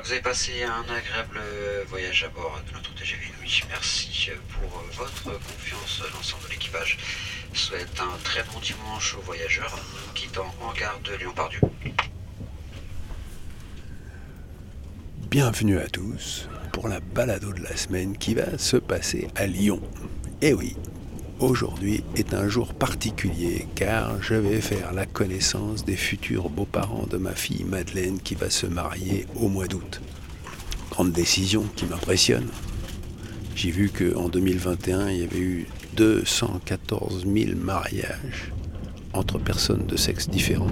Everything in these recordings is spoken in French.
que vous avez passé un agréable voyage à bord de notre TGV Nuit. Merci pour votre confiance, l'ensemble de l'équipage. Souhaite un très bon dimanche aux voyageurs, quittant en gare de Lyon-Pardieu. Bienvenue à tous pour la balado de la semaine qui va se passer à Lyon. Et oui, aujourd'hui est un jour particulier car je vais faire la connaissance des futurs beaux-parents de ma fille Madeleine qui va se marier au mois d'août. Grande décision qui m'impressionne. J'ai vu qu'en 2021, il y avait eu 214 000 mariages entre personnes de sexe différents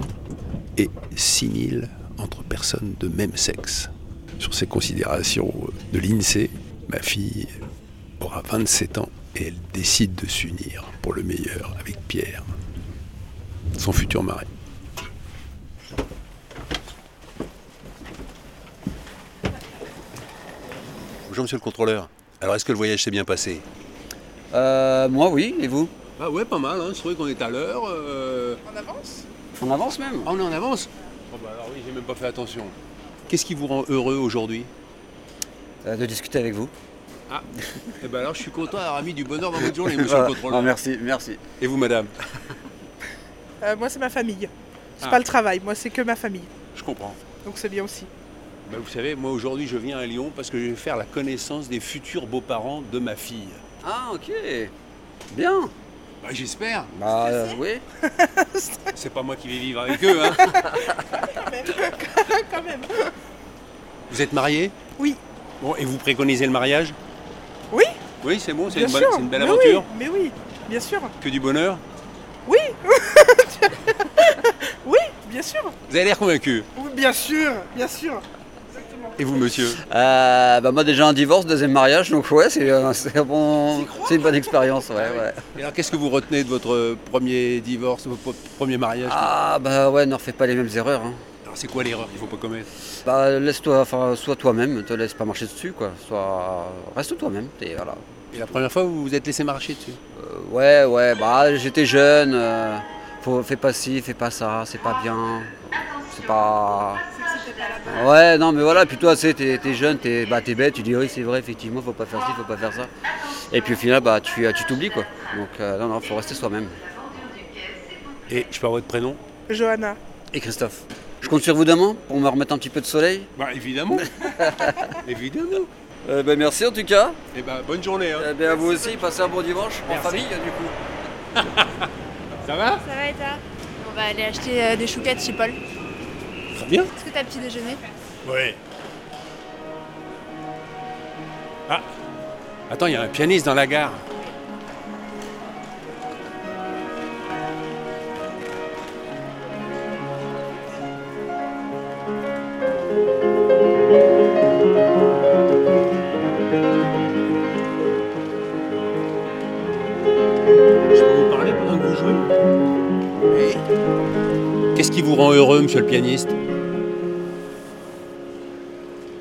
et 6 000 entre personnes de même sexe. Sur ces considérations de l'INSEE, ma fille aura 27 ans et elle décide de s'unir pour le meilleur avec Pierre, son futur mari. Bonjour monsieur le contrôleur. Alors est-ce que le voyage s'est bien passé? Euh, moi oui, et vous? Ah ouais, pas mal, hein. c'est vrai qu'on est à l'heure. euh. En avance? On avance même Ah on est en avance? Oh bah alors oui, j'ai même pas fait attention. Qu'est-ce qui vous rend heureux aujourd'hui? Euh, De discuter avec vous. Ah, eh ben alors je suis content d'avoir mis du bonheur dans votre journée, monsieur le contrôleur. ah, merci, merci. Et vous madame Euh, Moi, c'est ma famille. C'est Ah. pas le travail, moi, c'est que ma famille. Je comprends. Donc, c'est bien aussi. Bah, vous savez, moi aujourd'hui je viens à Lyon parce que je vais faire la connaissance des futurs beaux-parents de ma fille. Ah ok, bien. Bah, j'espère. Bah euh, oui. C'est pas moi qui vais vivre avec eux, hein. Quand même. Vous êtes mariés? Oui. Bon, et vous préconisez le mariage? Oui. C'est bon, c'est une, sûr. bonne- c'est une belle mais aventure. Oui, mais oui, bien sûr. Que du bonheur. Oui. oui, bien sûr. Vous avez l'air convaincu. Oui, bien sûr, bien sûr. Et vous, monsieur Euh, bah moi déjà un divorce, deuxième mariage, donc ouais, c'est euh, c'est un bon, c'est une bonne expérience, ouais, ouais. Et alors, qu'est-ce que vous retenez de votre premier divorce, votre premier mariage Ah bah ouais, ne refais pas les mêmes erreurs. Hein. Alors, c'est quoi l'erreur qu'il faut pas commettre? Bah laisse-toi, enfin, sois toi-même, te laisse pas marcher dessus, quoi. Sois, reste toi-même, et voilà. Et la première fois, vous vous êtes laissé marcher dessus Euh, ouais, ouais, bah j'étais jeune, euh, faut, fais pas ci, fais pas ça, c'est pas bien, c'est pas... Ouais, non, mais voilà, puis toi, tu sais, t'es, t'es jeune, t'es, bah, t'es bête, tu dis oui, c'est vrai, effectivement, faut pas faire ci, faut pas faire ça. Et puis au final, bah, tu, tu t'oublies, quoi. Donc, euh, non, non, faut rester soi-même. Et je peux avoir votre prénom? Johanna. Et Christophe? Je compte sur vous demain pour me remettre un petit peu de soleil? Bah, évidemment. évidemment. Euh, bah, merci en tout cas. Et bah, bonne journée. Hein. Eh ben, à vous aussi, passez un bon dimanche en Merci. famille, du coup. Ça va? Ça va et toi On va aller acheter euh, des chouquettes chez Paul. Très bien. Est-ce que t'as petit déjeuner? Oui. Ah Attends, il y a un pianiste dans la gare. Vous rend heureux, monsieur le pianiste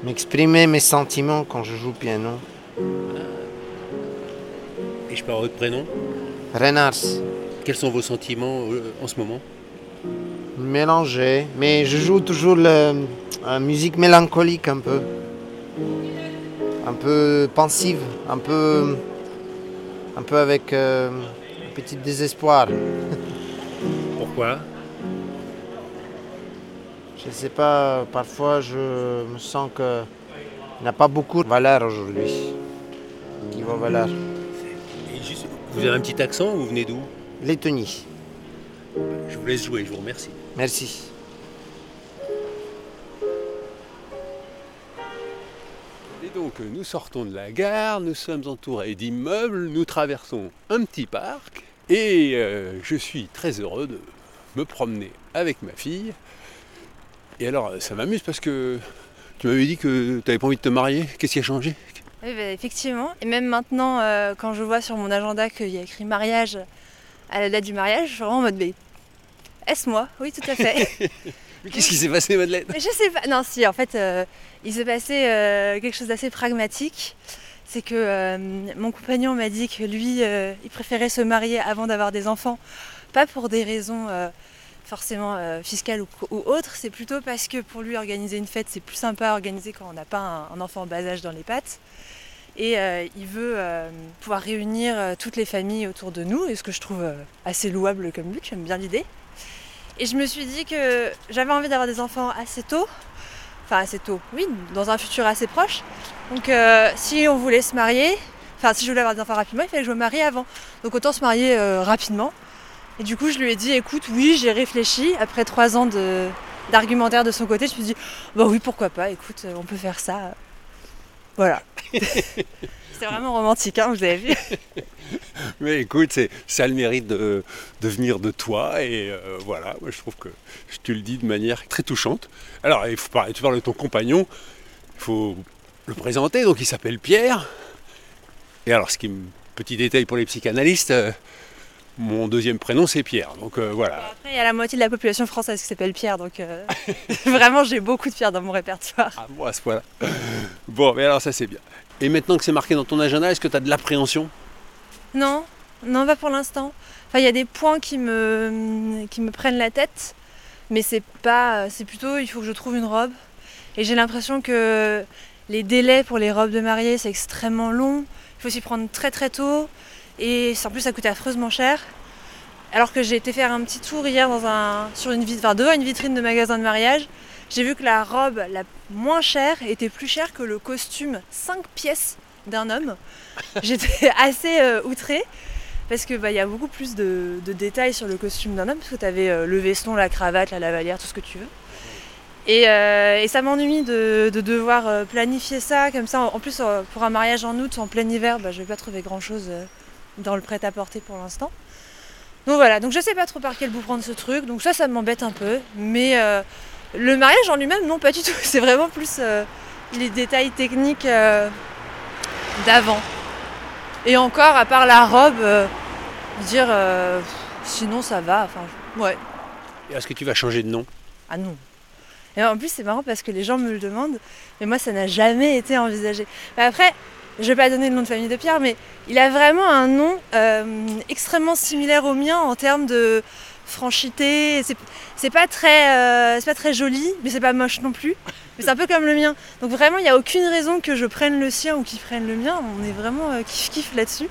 M'exprimer mes sentiments quand je joue au piano. Et je avoir votre prénom Renars, Quels sont vos sentiments euh, en ce moment mélangé, mais je joue toujours la musique mélancolique un peu. Un peu pensive, un peu, un peu avec euh, un petit désespoir. Pourquoi Je ne sais pas, parfois je me sens que n'a pas beaucoup de valeur aujourd'hui. Qui vaut valeur? Et juste- Vous avez un petit accent ou vous venez d'où? Lettonie. Je vous laisse jouer, je vous remercie. Merci. Et donc nous sortons de la gare, nous sommes entourés d'immeubles, nous traversons un petit parc et euh, je suis très heureux de me promener avec ma fille. Et alors ça m'amuse parce que tu m'avais dit que tu n'avais pas envie de te marier. Qu'est-ce qui a changé? Oui, bah, effectivement. Et même maintenant, euh, quand je vois sur mon agenda qu'il y a écrit mariage à la date du mariage, je suis vraiment en mode B. Est-ce moi? Oui, tout à fait. Mais qu'est-ce qui s'est passé Madeleine? Je sais pas. Non, si, en fait, euh, il s'est passé euh, quelque chose d'assez pragmatique. C'est que euh, mon compagnon m'a dit que lui, euh, il préférait se marier avant d'avoir des enfants. Pas pour des raisons. Forcément euh, fiscale ou, autre, c'est plutôt parce que pour lui organiser une fête, c'est plus sympa à organiser quand on n'a pas un, enfant en bas âge dans les pattes. Et euh, il veut euh, pouvoir réunir toutes les familles autour de nous, et ce que je trouve assez louable comme but, j'aime bien l'idée. Et je me suis dit que j'avais envie d'avoir des enfants assez tôt, enfin assez tôt, oui, dans un futur assez proche. Donc si on voulait se marier, enfin si je voulais avoir des enfants rapidement, il fallait que je me marie avant. Donc autant se marier rapidement. Et du coup, je lui ai dit, écoute, oui, j'ai réfléchi. Après trois ans de- d'argumentaire de, son côté, je me suis dit, bah oui, pourquoi pas, écoute, euh, on peut faire ça. Voilà. C'était vraiment romantique, hein, vous avez vu. Mais écoute, c'est, ça a le mérite de, de venir de toi et euh, voilà, moi je trouve que je te le dis de manière très touchante. Alors, il faut parler, tu parles de ton compagnon, il faut le présenter, donc il s'appelle Pierre. Et alors, ce qui me petit détail pour les psychanalystes, euh, mon deuxième prénom c'est Pierre, donc euh, voilà. Après, il y a la moitié de la population française qui s'appelle Pierre, donc euh, vraiment, j'ai beaucoup de Pierre dans mon répertoire. Ah bon, à ce point-là. Bon, mais alors ça c'est bien. Et maintenant que c'est marqué dans ton agenda, est-ce que tu as de l'appréhension? Non, non, pas pour l'instant. Enfin, il y a des points qui me, qui me prennent la tête, mais c'est pas, c'est plutôt, il faut que je trouve une robe. Et j'ai l'impression que les délais pour les robes de mariée, c'est extrêmement long. Il faut s'y prendre très très tôt. Et en plus, ça coûte affreusement cher. Alors que j'ai été faire un petit tour hier dans un, sur une, enfin, devant une vitrine de magasin de mariage, j'ai vu que la robe la moins chère était plus chère que le costume 5 pièces d'un homme. J'étais assez euh, outrée parce que bah, y a beaucoup plus de, de détails sur le costume d'un homme parce que tu avais le veston, la cravate, la lavalière, tout ce que tu veux. Et, euh, et ça m'ennuie de, de devoir euh, planifier ça comme ça. En plus, euh, pour un mariage en août, en plein hiver, bah, je vais pas trouver grand chose dans le prêt-à-porter pour l'instant. Donc voilà, donc je sais pas trop par quel bout prendre ce truc, donc ça, ça m'embête un peu. Mais euh, le mariage en lui-même, non, pas du tout. C'est vraiment plus euh, les détails techniques euh, d'avant. Et encore, à part la robe, dire sinon ça va. Enfin, ouais. Et Est-ce que tu vas changer de nom? Ah non. Et en plus, c'est marrant parce que les gens me le demandent, mais moi, ça n'a jamais été envisagé. Bah, après, je vais pas donner le nom de famille de Pierre, mais il a vraiment un nom euh, extrêmement similaire au mien en termes de franchité. C'est- pas très, euh, c'est pas très joli, mais c'est pas moche non plus. Mais c'est un peu comme le mien. Donc vraiment, il n'y a aucune raison que je prenne le sien ou qu'il prenne le mien. On est vraiment euh, kiff kiff là-dessus.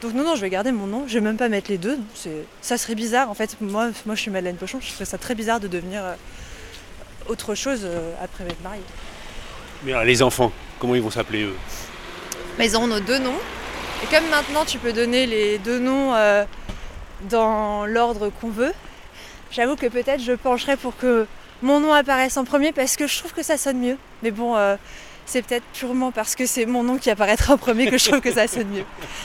Donc non, non, je vais garder mon nom. Je vais même pas mettre les deux. Ça serait bizarre. En fait, moi, moi, je suis Madeleine Pochon. Je trouverais ça très bizarre de devenir autre chose après m'être mariée. Mais alors, les enfants, comment ils vont s'appeler eux? Mais ils auront nos deux noms. Et comme maintenant tu peux donner les deux noms euh, dans l'ordre qu'on veut, j'avoue que peut-être je pencherais pour que mon nom apparaisse en premier parce que je trouve que ça sonne mieux. Mais bon, euh, c'est peut-être purement parce que c'est mon nom qui apparaîtra en premier que je trouve que ça sonne mieux.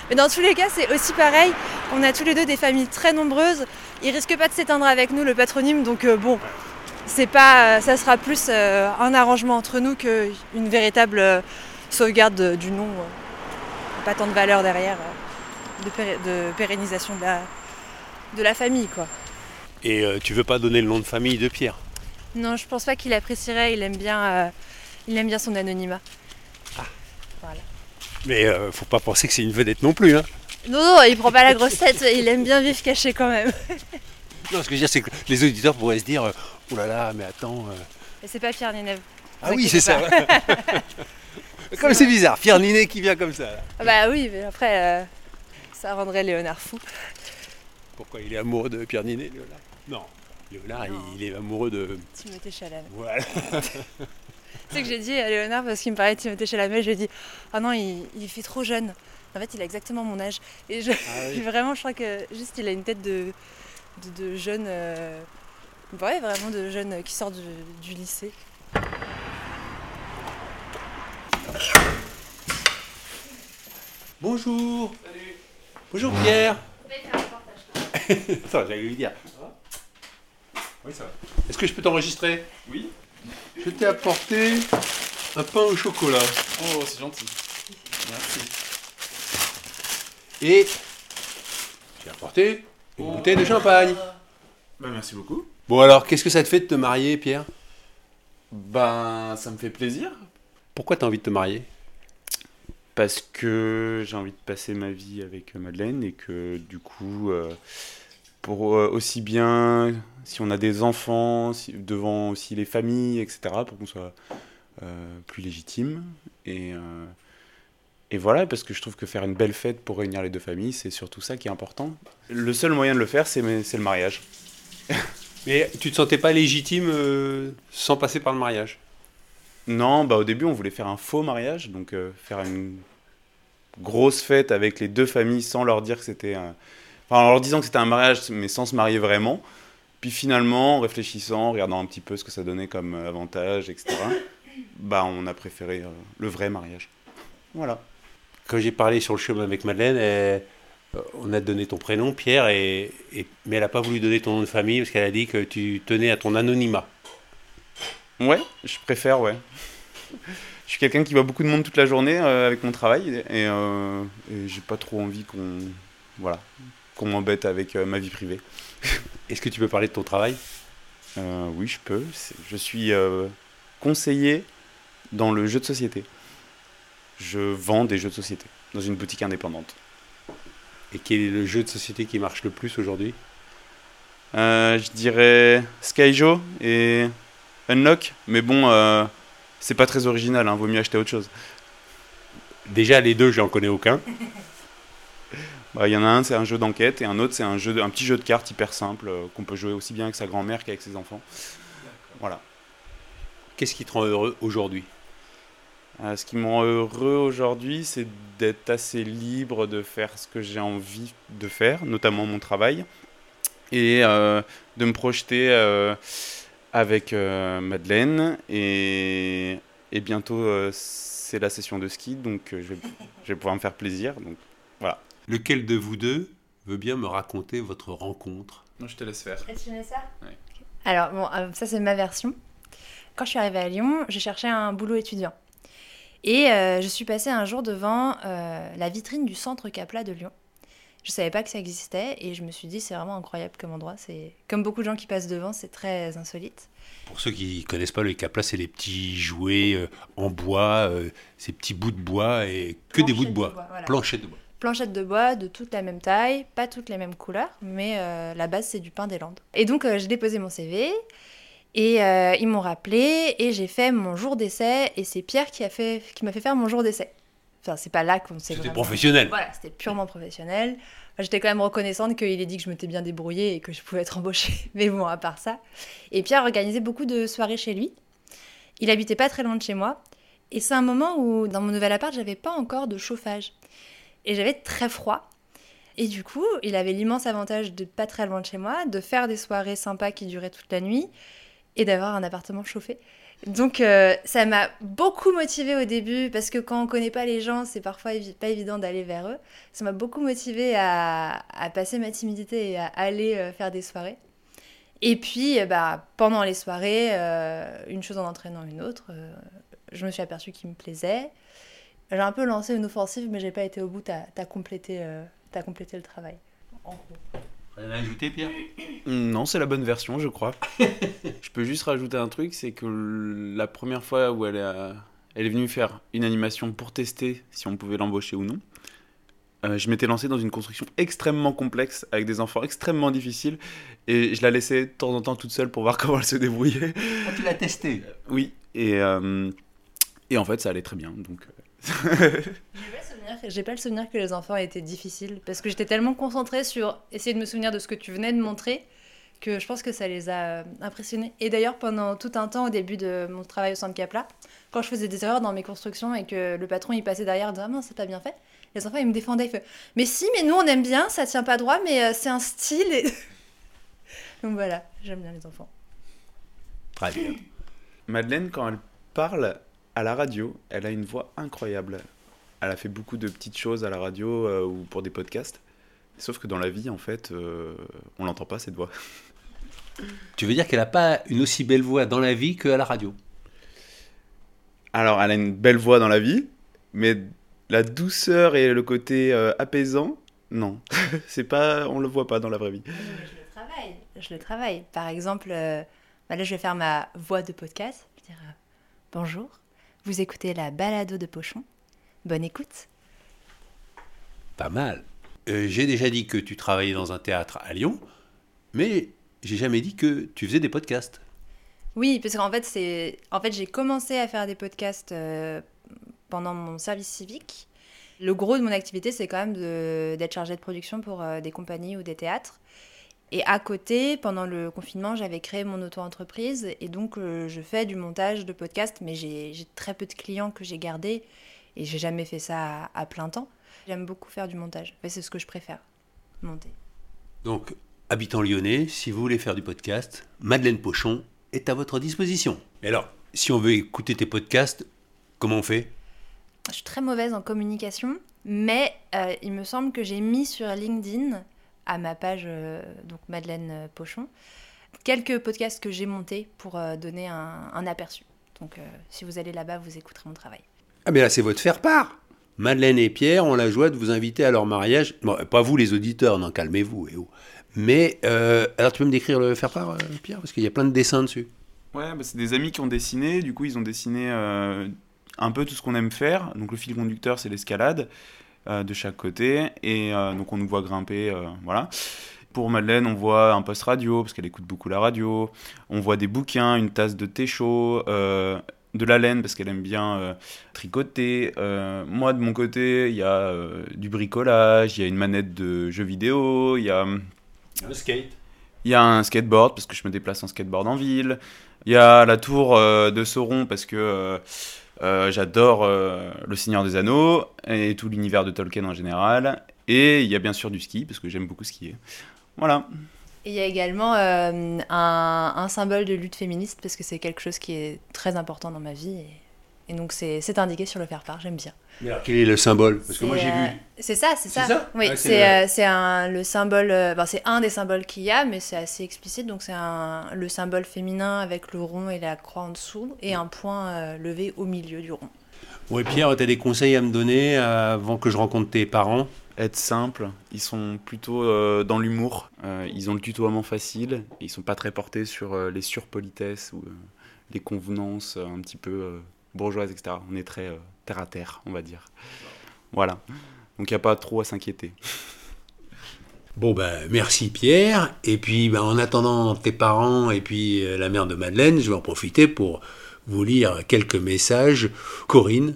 Mais dans tous les cas, c'est aussi pareil. On a tous les deux des familles très nombreuses. Il risque pas de s'éteindre avec nous le patronyme, donc euh, bon, c'est pas, ça sera plus un arrangement entre nous qu'une véritable sauvegarde de- du nom. euh, pas tant de valeur derrière, euh, de, pérennisation de la, de la famille, quoi. Et euh, tu veux pas donner le nom de famille de Pierre? Non, je pense pas qu'il apprécierait. Il aime bien, euh, il aime bien son anonymat. Voilà. Mais euh, faut pas penser que c'est une vedette non plus. Hein. Non, non, il prend pas la grosse tête. Il aime bien vivre caché quand même. Non, ce que je veux dire, c'est que les auditeurs pourraient se dire Oh là là, mais attends. euh, Et c'est pas Pierre Ninève. Ah oui, c'est ça. comme c'est bizarre, Pierre Ninet qui vient comme ça. là. Ah bah oui, mais après, euh, ça rendrait Léonard fou. Pourquoi il est amoureux de Pierre Ninet, Léonard? Non. Léonard, Non. il, il est amoureux de. Timothée Chalamet. Voilà. Tu sais que j'ai dit à Léonard, parce qu'il me parlait de Timothée Chalamet, je lui ai dit Ah non, il, il fait trop jeune. En fait, il a exactement mon âge. Et je, vraiment, je crois que juste, il a une tête de, de, de jeune. euh, ouais, vraiment de jeune euh, qui sort du, du lycée. Bonjour. Bonjour Pierre. Attends, j'allais lui dire. Oui, ça va. Est-ce que je peux t'enregistrer? Oui. Je t'ai apporté un pain au chocolat. Oh, c'est gentil. Merci. Et j'ai apporté une bouteille de champagne. Bah, merci beaucoup. Bon alors, qu'est-ce que ça te fait de te marier, Pierre? Ben, ça me fait plaisir. Pourquoi t'as envie de te marier? Parce que j'ai envie de passer ma vie avec Madeleine et que du coup, euh, pour euh, aussi bien si on a des enfants, devant aussi les familles, etc., pour qu'on soit euh, plus légitime. Et, et voilà, parce que je trouve que faire une belle fête pour réunir les deux familles, c'est surtout ça qui est important. Le seul moyen de le faire, c'est le mariage. Mais tu te sentais pas légitime sans passer par le mariage? Non, bah au début on voulait faire un faux mariage, donc euh, faire une grosse fête avec les deux familles sans leur dire que c'était un... Enfin en leur disant que c'était un mariage mais sans se marier vraiment. Puis finalement, en réfléchissant, regardant un petit peu ce que ça donnait comme euh, avantage, etc., bah on a préféré euh, le vrai mariage. Voilà. Quand j'ai parlé sur le chemin avec Madeleine, on a donné ton prénom, Pierre, et- mais elle n'a pas voulu donner ton nom de famille parce qu'elle a dit que tu tenais à ton anonymat. Ouais, je préfère, ouais. Je suis quelqu'un qui voit beaucoup de monde toute la journée euh, avec mon travail et, euh, et j'ai pas trop envie qu'on voilà, qu'on m'embête avec euh, ma vie privée. Est-ce que tu peux parler de ton travail? Oui, je peux. Je suis conseiller dans le jeu de société. Je vends des jeux de société dans une boutique indépendante. Et quel est le jeu de société qui marche le plus aujourd'hui? Je dirais Skyjo et Unlock, mais bon, euh, c'est pas très original, hein, vaut mieux acheter autre chose. Déjà, les deux, je n'en connais aucun. Bah, Il y en a un, c'est un jeu d'enquête, et un autre, c'est un, jeu de- un petit jeu de cartes hyper simple euh, qu'on peut jouer aussi bien avec sa grand-mère qu'avec ses enfants. Voilà. Qu'est-ce qui te rend heureux aujourd'hui? Euh, ce qui me rend heureux aujourd'hui, c'est d'être assez libre de faire ce que j'ai envie de faire, notamment mon travail, et euh, de me projeter avec euh, Madeleine. Et, et bientôt, euh, c'est la session de ski, donc euh, je, vais, je vais pouvoir me faire plaisir. Donc voilà. Lequel de vous deux veut bien me raconter votre rencontre? Non, je te laisse faire. tu ça Ouais. Alors, bon, euh, ça c'est ma version. Quand je suis arrivée à Lyon, j'ai cherché un boulot étudiant. Et euh, je suis passée un jour devant euh, la vitrine du centre Capla de Lyon. Je savais pas que ça existait et je me suis dit c'est vraiment incroyable comme endroit. C'est comme beaucoup de gens qui passent devant, c'est très insolite. Pour ceux qui connaissent pas, le capla, c'est les petits jouets euh, en bois, euh, ces petits bouts de bois et que des bouts de bois. de bois, voilà. Planchettes de bois. Planchettes de bois de toute la même taille, pas toutes les mêmes couleurs, mais euh, la base c'est du pain des Landes. Et donc j'ai déposé mon CV et ils m'ont rappelé et j'ai fait mon jour d'essai et c'est Pierre qui a fait qui m'a fait faire mon jour d'essai. Enfin c'est pas là qu'on s'est C'était professionnel. Voilà, c'était purement professionnel. Enfin, J'étais quand même reconnaissante qu'il ait dit que je m'étais bien débrouillée et que je pouvais être embauchée. Mais bon, à part ça. Et Pierre organisait beaucoup de soirées chez lui. Il habitait pas très loin de chez moi. Et c'est un moment où, dans mon nouvel appart, j'avais pas encore de chauffage. Et j'avais très froid. Et du coup, il avait l'immense avantage de pas très loin de chez moi, de faire des soirées sympas qui duraient toute la nuit et d'avoir un appartement chauffé. Donc euh, ça m'a beaucoup motivée au début parce que quand on connaît pas les gens, c'est parfois pas évident d'aller vers eux. Ça m'a beaucoup motivée à, passer ma timidité et à aller euh, faire des soirées. Et puis, euh, bah, pendant les soirées, une chose en entraînant une autre, je me suis aperçue qu'il me plaisait. J'ai un peu lancé une offensive, mais j'ai pas été au bout. T'as as t'as complété le travail. En gros. Rien à ajouter, Pierre Non, c'est la bonne version, je crois. je peux juste rajouter un truc, c'est que la première fois où elle, a- elle est venue faire une animation pour tester si on pouvait l'embaucher ou non, euh, je m'étais lancé dans une construction extrêmement complexe avec des enfants extrêmement difficiles et je la laissais de temps en temps toute seule pour voir comment elle se débrouillait. tu l'as testé. Oui, et, euh, et en fait ça allait très bien. Donc, J'ai pas, le souvenir- j'ai pas le souvenir que les enfants étaient difficiles parce que j'étais tellement concentrée sur essayer de me souvenir de ce que tu venais de montrer que je pense que ça les a euh, impressionnés. Et d'ailleurs, pendant tout un temps, au début de mon travail au centre Capla, quand je faisais des erreurs dans mes constructions et que le patron il passait derrière en disant Ah non, c'est pas bien fait, les enfants ils me défendaient. Ils faisaient Mais si, mais nous on aime bien, ça tient pas droit, mais euh, c'est un style. et- Donc voilà, j'aime bien les enfants. Très bien. Madeleine, quand elle parle à la radio, elle a une voix incroyable. Elle a fait beaucoup de petites choses à la radio euh, ou pour des podcasts. Sauf que dans la vie, en fait, euh, on l'entend pas cette voix. Tu veux dire qu'elle n'a pas une aussi belle voix dans la vie qu'à la radio? Alors, elle a une belle voix dans la vie, mais la douceur et le côté euh, apaisant, non. c'est pas, on le voit pas dans la vraie vie. Je le travaille. Je le travaille. Par exemple, euh, bah là, je vais faire ma voix de podcast. Je vais dire euh, Bonjour, vous écoutez la balado de Pochon. Bonne écoute. Pas mal. Euh, J'ai déjà dit que tu travaillais dans un théâtre à Lyon. Mais j'ai jamais dit que tu faisais des podcasts. Oui, parce qu'en fait, c'est, en fait, j'ai commencé à faire des podcasts euh, pendant mon service civique. Le gros de mon activité, c'est quand même de- d'être chargée de production pour euh, des compagnies ou des théâtres. Et à côté, pendant le confinement, j'avais créé mon auto-entreprise et donc euh, je fais du montage de podcasts, mais j'ai très peu de clients que j'ai gardés et j'ai jamais fait ça à, à plein temps. J'aime beaucoup faire du montage. C'est ce que je préfère, monter. Donc, habitant lyonnais, si vous voulez faire du podcast, Madeleine Pochon est à votre disposition. Et alors, si on veut écouter tes podcasts, comment on fait? Je suis très mauvaise en communication, mais euh, il me semble que j'ai mis sur LinkedIn, à ma page euh, donc Madeleine euh, Pochon, quelques podcasts que j'ai montés pour euh, donner un, un aperçu. Donc si vous allez là-bas, vous écouterez mon travail. Ah mais là, c'est votre faire-part Madeleine et Pierre ont la joie de vous inviter à leur mariage. Bon, pas vous les auditeurs, non, calmez-vous. eh oh. Mais, euh, alors tu peux me décrire le faire-part, euh, Pierre? Parce qu'il y a plein de dessins dessus. Ouais, bah, c'est des amis qui ont dessiné. Du coup, ils ont dessiné euh, un peu tout ce qu'on aime faire. Donc, le fil conducteur, c'est l'escalade de chaque côté. Et donc, on nous voit grimper. voilà. Pour Madeleine, on voit un poste radio, parce qu'elle écoute beaucoup la radio. On voit des bouquins, une tasse de thé chaud, de la laine, parce qu'elle aime bien euh, tricoter. Euh, moi, de mon côté, il y a euh, du bricolage, il y a une manette de jeux vidéo, il y a. Le skate. Il y a un skateboard parce que je me déplace en skateboard en ville. Il y a la tour de Sauron parce que j'adore Le Seigneur des Anneaux et tout l'univers de Tolkien en général. Et il y a bien sûr du ski parce que j'aime beaucoup skier. Voilà. Et il y a également euh, un, un symbole de lutte féministe parce que c'est quelque chose qui est très important dans ma vie. Et, et donc c'est indiqué sur le faire-part, j'aime bien. Mais alors, quel est le symbole? Parce que moi, j'ai euh, vu. C'est ça, c'est ça. C'est ça Oui, Ouais, c'est euh, un le symbole. euh, ben, c'est un des symboles qu'il y a, mais c'est assez explicite. Donc c'est le symbole féminin avec le rond et la croix en dessous et un point euh, levé au milieu du rond. Ouais, Pierre, tu as des conseils à me donner avant que je rencontre tes parents? Être simple, ils sont plutôt euh, dans l'humour. Euh, ils ont le tutoiement facile. Ils sont pas très portés sur euh, les surpolitesses ou les convenances un petit peu bourgeoises, etc. On est très terre à terre, on va dire. Voilà. Donc il n'y a pas trop à s'inquiéter. Bon ben merci Pierre. Et puis ben, en attendant tes parents et puis la mère de Madeleine, je vais en profiter pour vous lire quelques messages. Corinne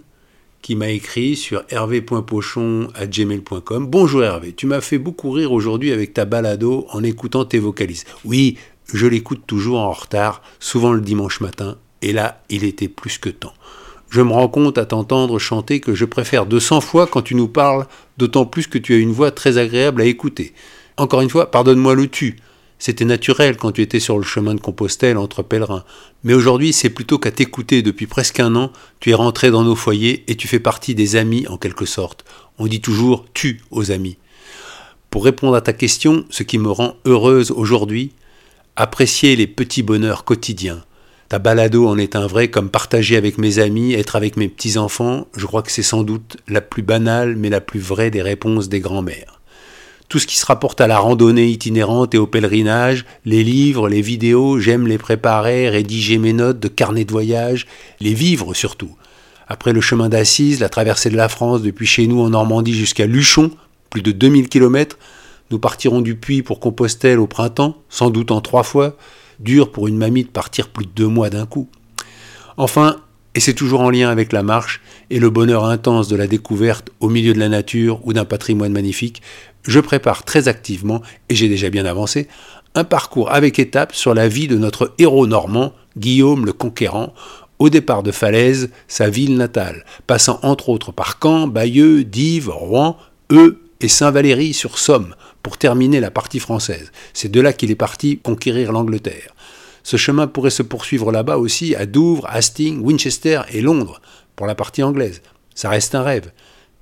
qui m'a écrit sur hervé.pochon@gmail.com. Bonjour Hervé, tu m'as fait beaucoup rire aujourd'hui avec ta balado en écoutant tes vocalises. Oui, je l'écoute toujours en retard, souvent le dimanche matin, et là il était plus que temps. Je me rends compte à t'entendre chanter que je préfère de 100 fois quand tu nous parles, d'autant plus que tu as une voix très agréable à écouter. Encore une fois, pardonne-moi le tu. C'était naturel quand tu étais sur le chemin de Compostelle entre pèlerins. Mais aujourd'hui, c'est plutôt qu'à t'écouter depuis presque un an, tu es rentré dans nos foyers et tu fais partie des amis en quelque sorte. On dit toujours tu aux amis. Pour répondre à ta question, ce qui me rend heureuse aujourd'hui, apprécier les petits bonheurs quotidiens. Ta balado en est un vrai, comme partager avec mes amis, être avec mes petits-enfants, je crois que c'est sans doute la plus banale mais la plus vraie des réponses des grands-mères. Tout ce qui se rapporte à la randonnée itinérante et au pèlerinage, les livres, les vidéos, j'aime les préparer, rédiger mes notes de carnet de voyage, les vivre surtout. Après le chemin d'Assise, la traversée de la France depuis chez nous en Normandie jusqu'à Luchon, plus de 2000 km, nous partirons du Puy pour Compostelle au printemps, sans doute en trois fois, dur pour une mamie de partir plus de deux mois d'un coup. Enfin, et c'est toujours en lien avec la marche et le bonheur intense de la découverte au milieu de la nature ou d'un patrimoine magnifique, je prépare très activement, et j'ai déjà bien avancé, un parcours avec étapes sur la vie de notre héros normand, Guillaume le Conquérant, au départ de Falaise, sa ville natale, passant entre autres par Caen, Bayeux, Dives, Rouen, Eu et Saint-Valéry-sur-Somme, pour terminer la partie française. C'est de là qu'il est parti conquérir l'Angleterre. Ce chemin pourrait se poursuivre là-bas aussi à Douvres, Hastings, Winchester et Londres, pour la partie anglaise. Ça reste un rêve.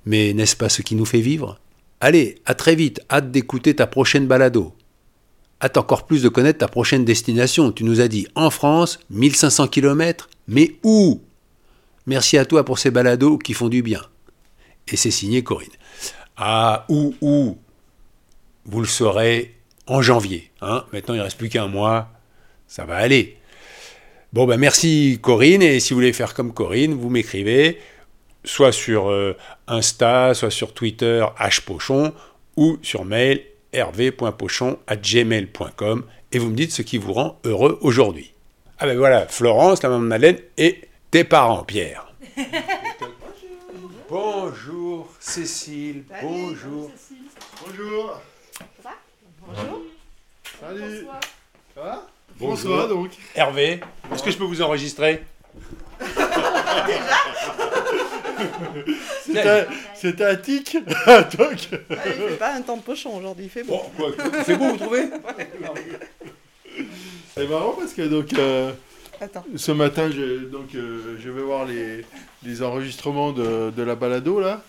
Mais n'est-ce pas ce qui nous fait vivre? Allez, à très vite, hâte d'écouter ta prochaine balado. Hâte encore plus de connaître ta prochaine destination. Tu nous as dit en France, 1500 km, mais où? Merci à toi pour ces balados qui font du bien. Et c'est signé Corinne. Ah, où, où? Vous le saurez en janvier. Hein Maintenant, il ne reste plus qu'un mois. Ça va aller. Bon, ben merci Corinne. Et si vous voulez faire comme Corinne, vous m'écrivez soit sur euh, Insta, soit sur Twitter, hpochon, ou sur mail hervé.pochon@gmail.com et vous me dites ce qui vous rend heureux aujourd'hui. Ah ben voilà, Florence, la maman de Madeleine et tes parents, Pierre. Bonjour Cécile, bonjour. Bonjour. Bonjour. Salut. Ça va? Bonjour. François donc. Hervé, est-ce que je peux vous enregistrer c'était un tic. donc. Ah, il fait pas un temps de pochon aujourd'hui, il fait beau. Bon, quoi, c'est beau, vous trouvez C'est marrant parce que donc euh, Attends. ce matin je, donc euh, je vais voir les, les enregistrements de, de la balado là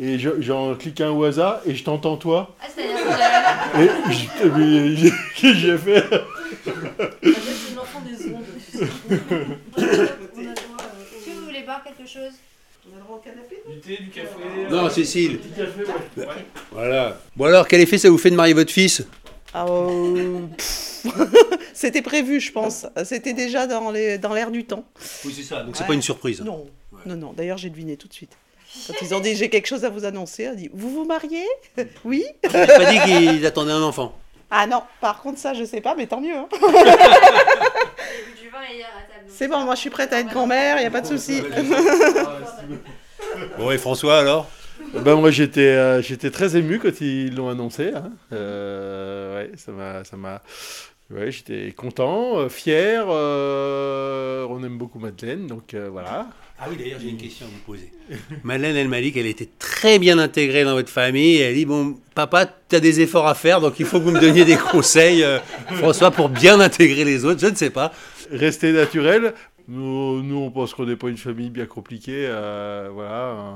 et je- j'en clique un au hasard et je t'entends toi Ah, c'est-à-dire que et je- mais j'ai fait c'est l'enfant des ondes. Est-ce que vous voulez boire quelque chose On a le droit au canapé Du thé, du café Non, Cécile. Petit café, ouais. Voilà. Bon alors, quel effet ça vous fait de marier votre fils? Ah, euh, pff. C'était prévu, je pense. C'était déjà dans l'air du temps. Oui, c'est ça, donc c'est Ouais. pas une surprise. Non, non, non. D'ailleurs, j'ai deviné tout de suite. Quand ils ont dit j'ai quelque chose à vous annoncer, on a dit vous vous mariez? Oui? Vous n'avez pas dit qu'ils attendaient un enfant Ah non, par contre, ça, je sais pas, mais tant mieux. hein. C'est bon, moi, je suis prête à être grand-mère, il n'y a pas de souci. Bon, et François alors? Ben moi j'étais euh, j'étais très ému quand ils l'ont annoncé. hein. Euh, ouais, ça m'a ça m'a ouais, j'étais content, euh, fier. euh, on aime beaucoup Madeleine, donc euh, voilà. Ah oui, d'ailleurs, j'ai une question à vous poser. Madeleine, elle m'a dit qu'elle était très bien intégrée dans votre famille. Elle dit Bon, papa, tu as des efforts à faire, donc il faut que vous me donniez des conseils, euh, François, pour bien intégrer les autres. Je ne sais pas. Rester naturel. Nous, nous on pense qu'on n'est pas une famille bien compliquée. euh, voilà.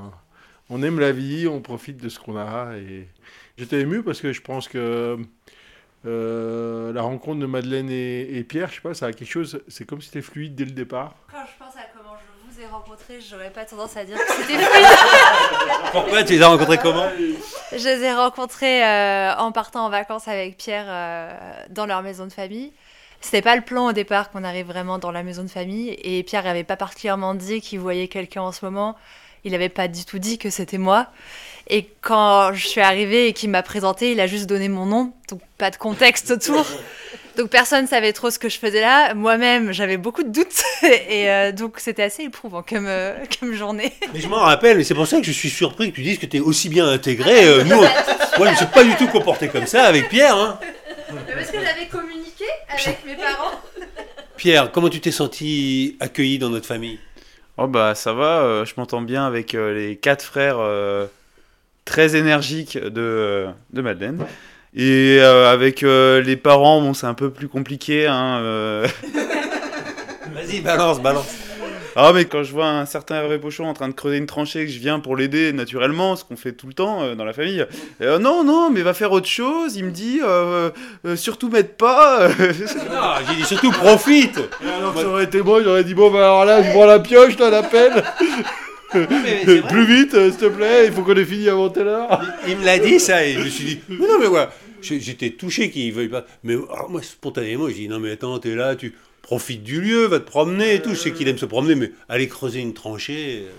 on aime la vie, on profite de ce qu'on a. Et j'étais ému parce que je pense que euh, la rencontre de Madeleine et, et Pierre, je sais pas, ça a quelque chose. C'est comme si c'était fluide dès le départ. Quand je pense à comment je vous ai rencontrés, j'aurais pas tendance à dire que c'était. Pourquoi Tu les as rencontrés comment Je les ai rencontrés euh, en partant en vacances avec Pierre euh, dans leur maison de famille. C'était pas le plan au départ qu'on arrive vraiment dans la maison de famille et Pierre n'avait pas particulièrement dit qu'il voyait quelqu'un en ce moment. Il n'avait pas du tout dit que c'était moi. Et quand je suis arrivée et qu'il m'a présenté, il a juste donné mon nom, donc pas de contexte autour. Donc personne savait trop ce que je faisais là. Moi-même, j'avais beaucoup de doutes et euh, donc c'était assez éprouvant comme, euh, comme journée. Mais je m'en rappelle, et c'est pour ça que je suis surpris que tu dises que tu es aussi bien intégré. Euh, nous, on- moi, je ne suis pas du tout comporté comme ça avec Pierre. hein. Parce que j'avais communiqué avec mes parents. Pierre, comment tu t'es senti accueilli dans notre famille? Oh bah ça va, euh, je m'entends bien avec euh, les quatre frères euh, très énergiques de, euh, de Madeleine. Et euh, avec euh, les parents, bon c'est un peu plus compliqué. Hein, euh. Vas-y, balance, balance. Ah mais quand je vois un certain Hervé Pochon en train de creuser une tranchée, que je viens pour l'aider naturellement, ce qu'on fait tout le temps euh, dans la famille. euh, non, non, mais va faire autre chose, il me dit, euh, euh, surtout m'aide pas. Ah, j'ai dit surtout profite. Et alors ça aurait été moi, j'aurais dit bon bah alors là, je prends la pioche, là, la pelle. Plus vite, euh, s'il te plaît, il faut qu'on ait fini avant telle heure. Il me l'a dit ça et je me suis dit mais non mais voilà J'ai- j'étais touché qu'il veuille pas. Mais alors, moi spontanément j'ai dit non mais attends t'es là tu profites du lieu va te promener et tout. Je sais qu'il aime se promener mais aller creuser une tranchée euh,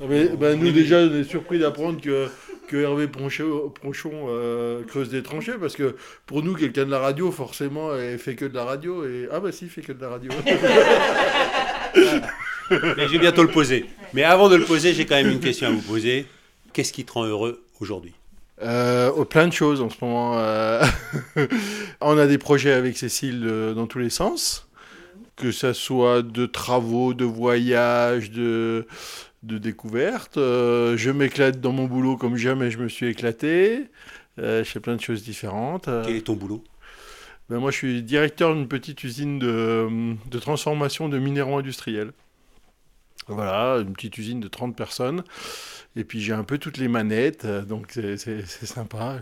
Non, mais, bah, nous déjà, on est surpris d'apprendre que, que Hervé Ponchon, Ponchon, euh, creuse des tranchées, parce que pour nous, quelqu'un de la radio, forcément, il fait que de la radio. Et... Ah bah si, il fait que de la radio. mais je vais bientôt le poser. Mais avant de le poser j'ai quand même une question à vous poser. Qu'est-ce qui te rend heureux aujourd'hui? Euh, oh, plein de choses en ce moment. euh. on a des projets avec Cécile euh, dans tous les sens, que ça soit de travaux, de voyages, de, de découvertes. Euh, je m'éclate dans mon boulot comme jamais je me suis éclaté. Je fais plein de choses différentes. Quel est ton boulot? Ben, moi, je suis directeur d'une petite usine de, de transformation de minéraux industriels. Voilà, une petite usine de 30 personnes. Et puis j'ai un peu toutes les manettes, euh, donc c'est sympa.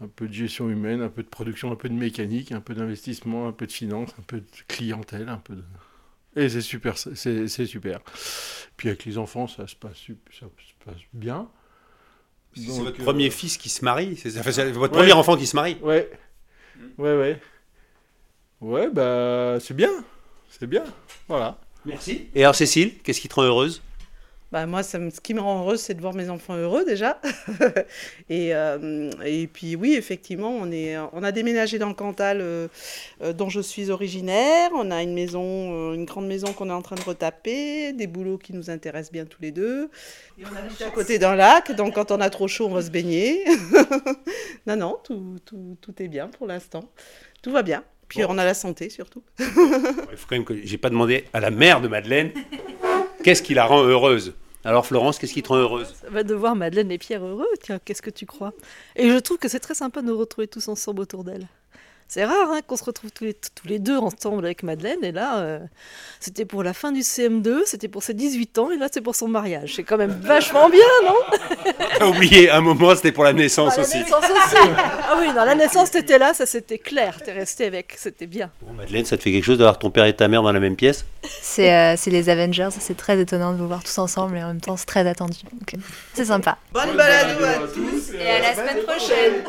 Un peu de gestion humaine, un peu de production, un peu de mécanique, un peu d'investissement, un peu de finance, un peu de clientèle, un peu de... Et c'est super, c'est super. Puis avec les enfants, ça se passe, sup- ça se passe bien. c'est votre euh, premier fils qui se marie c'est enfin, votre Ouais. premier enfant qui se marie Ouais, ouais, ouais. Ouais, bah c'est bien, c'est bien, voilà. merci et alors Cécile qu'est-ce qui te rend heureuse? Bah, moi, ça me- ce qui me rend heureuse, c'est de voir mes enfants heureux déjà. et, euh, et puis oui, effectivement, on, est, on a déménagé dans le Cantal euh, euh, dont je suis originaire. On a une maison, une grande maison qu'on est en train de retaper, des boulots qui nous intéressent bien tous les deux. Et on habite à côté d'un lac, donc quand on a trop chaud, on va se baigner. non, non, tout, tout, tout est bien pour l'instant. Tout va bien. Puis Bon. on a la santé surtout. Il faut quand même que j'ai pas demandé à la mère de Madeleine qu'est-ce qui la rend heureuse? Alors Florence, qu'est-ce qui te rend heureuse? Bah, de voir Madeleine et Pierre heureux, tiens, qu'est-ce que tu crois? Et je trouve que c'est très sympa de nous retrouver tous ensemble autour d'elle. C'est rare hein, qu'on se retrouve tous les, tous les deux ensemble avec Madeleine, et là, euh, c'était pour la fin du CM2, c'était pour ses 18 ans, et là, c'est pour son mariage. C'est quand même vachement bien, non? T'as oublié un moment, c'était pour la naissance Ah, la aussi. naissance aussi Ah oui, non, la naissance, t'étais là, ça c'était clair, t'es resté avec, c'était bien. Bon, Madeleine, ça te fait quelque chose d'avoir ton père et ta mère dans la même pièce? C'est euh, les Avengers, c'est très étonnant de vous voir tous ensemble et en même temps c'est très attendu. Donc, euh, c'est sympa. Bonne balade à tous Et à la semaine prochaine.